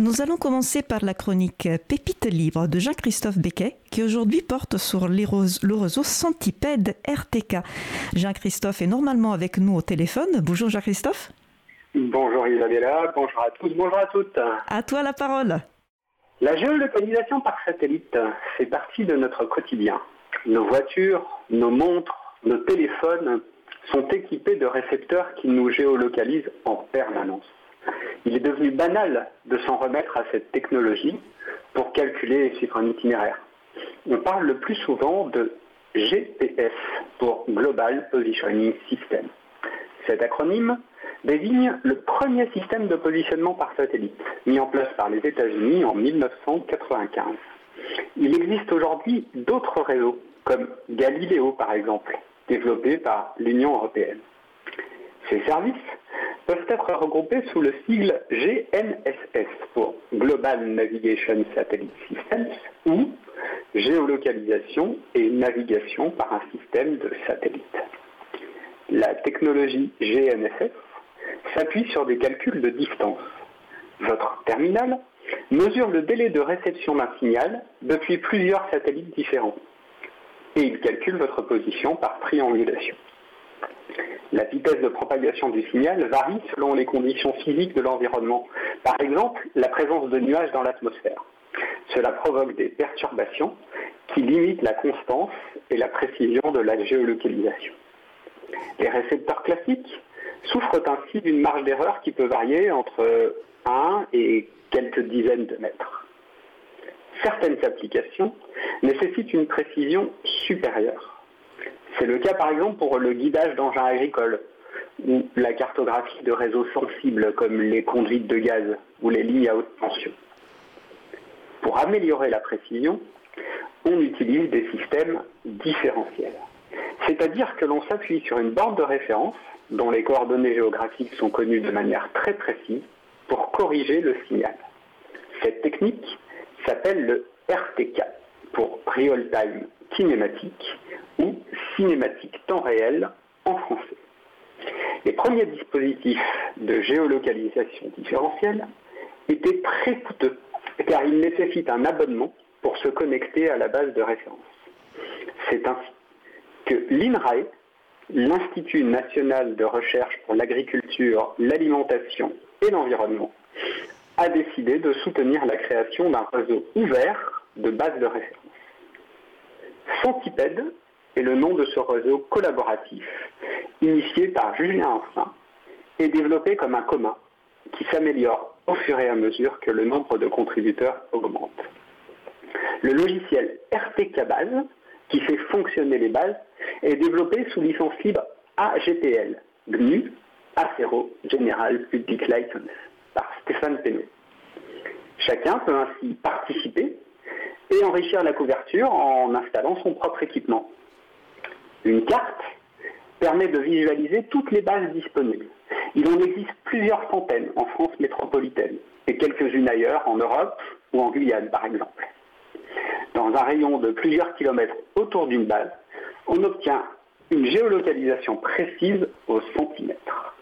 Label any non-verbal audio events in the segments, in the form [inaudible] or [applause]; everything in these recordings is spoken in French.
Nous allons commencer par la chronique Pépite libre de Jean-Christophe Becquet, qui aujourd'hui porte sur le réseau Centipède RTK. Jean-Christophe est normalement avec nous au téléphone. Bonjour Jean-Christophe. Bonjour Isabella, bonjour à tous, bonjour à toutes. À toi la parole. La géolocalisation par satellite fait partie de notre quotidien. Nos voitures, nos montres, nos téléphones sont équipés de récepteurs qui nous géolocalisent en permanence. Il est devenu banal de s'en remettre à cette technologie pour calculer et suivre un itinéraire. On parle le plus souvent de GPS pour Global Positioning System. Cet acronyme désigne le premier système de positionnement par satellite, mis en place par les États-Unis en 1995. Il existe aujourd'hui d'autres réseaux, comme Galileo par exemple, développés par l'Union européenne. Ces services peuvent être regroupés sous le sigle GNSS pour Global Navigation Satellite Systems ou géolocalisation et navigation par un système de satellites. La technologie GNSS s'appuie sur des calculs de distance. Votre terminal mesure le délai de réception d'un signal depuis plusieurs satellites différents et il calcule votre position par triangulation. La vitesse de propagation du signal varie selon les conditions physiques de l'environnement. Par exemple, la présence de nuages dans l'atmosphère. Cela provoque des perturbations qui limitent la constance et la précision de la géolocalisation. Les récepteurs classiques souffrent ainsi d'une marge d'erreur qui peut varier entre 1 et quelques dizaines de mètres. Certaines applications nécessitent une précision supérieure. C'est le cas par exemple pour le guidage d'engins agricoles ou la cartographie de réseaux sensibles comme les conduites de gaz ou les lignes à haute tension. Pour améliorer la précision, on utilise des systèmes différentiels. C'est-à-dire que l'on s'appuie sur une borne de référence dont les coordonnées géographiques sont connues de manière très précise pour corriger le signal. Cette technique s'appelle le RTK pour Real Time Kinématique ou cinématique temps réel en français. Les premiers dispositifs de géolocalisation différentielle étaient très coûteux car ils nécessitent un abonnement pour se connecter à la base de référence. C'est ainsi que l'INRAE, l'Institut national de recherche pour l'agriculture, l'alimentation et l'environnement, a décidé de soutenir la création d'un réseau ouvert de bases de référence. Centipède est le nom de ce réseau collaboratif, initié par Julien Enfin et développé comme un commun qui s'améliore au fur et à mesure que le nombre de contributeurs augmente. Le logiciel RTK Base, qui fait fonctionner les bases, est développé sous licence libre AGPL, GNU, Acero General Public License, par Stéphane Penaud. Chacun peut ainsi participer et enrichir la couverture en installant son propre équipement. Une carte permet de visualiser toutes les bases disponibles. Il en existe plusieurs centaines en France métropolitaine et quelques-unes ailleurs en Europe ou en Guyane par exemple. Dans un rayon de plusieurs kilomètres autour d'une base, on obtient une géolocalisation précise au centimètre.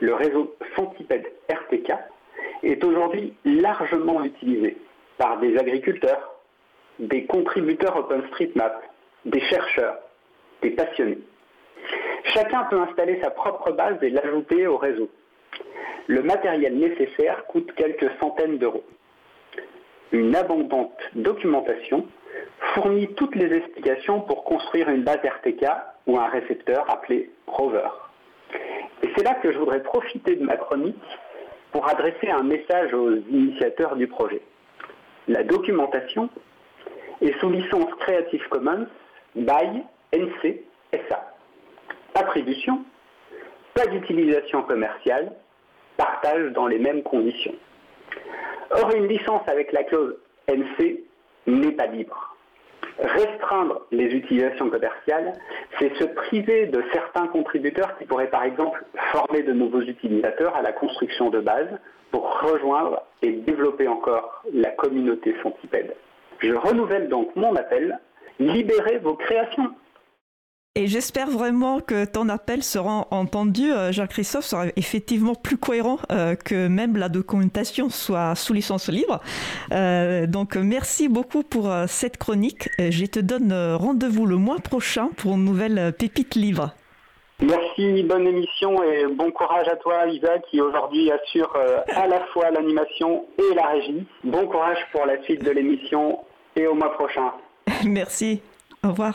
Le réseau Centipède RTK est aujourd'hui largement utilisé par des agriculteurs, des contributeurs OpenStreetMap, des chercheurs, passionnés. Chacun peut installer sa propre base et l'ajouter au réseau. Le matériel nécessaire coûte quelques centaines d'euros. Une abondante documentation fournit toutes les explications pour construire une base RTK ou un récepteur appelé Rover. Et c'est là que je voudrais profiter de ma chronique pour adresser un message aux initiateurs du projet. La documentation est sous licence Creative Commons by NC SA. Attribution, pas d'utilisation commerciale, partage dans les mêmes conditions. Or, une licence avec la clause NC n'est pas libre. Restreindre les utilisations commerciales, c'est se priver de certains contributeurs qui pourraient par exemple former de nouveaux utilisateurs à la construction de base pour rejoindre et développer encore la communauté centipède. Je renouvelle donc mon appel, libérez vos créations. Et j'espère vraiment que ton appel sera entendu. Euh, Jean-Christophe sera effectivement plus cohérent euh, que même la documentation soit sous licence libre. Euh, donc merci beaucoup pour cette chronique. Je te donne rendez-vous le mois prochain pour une nouvelle pépite libre. Merci, bonne émission et bon courage à toi Isa qui aujourd'hui assure à la fois l'animation et la régie. Bon courage pour la suite de l'émission et au mois prochain. [laughs] Merci, au revoir.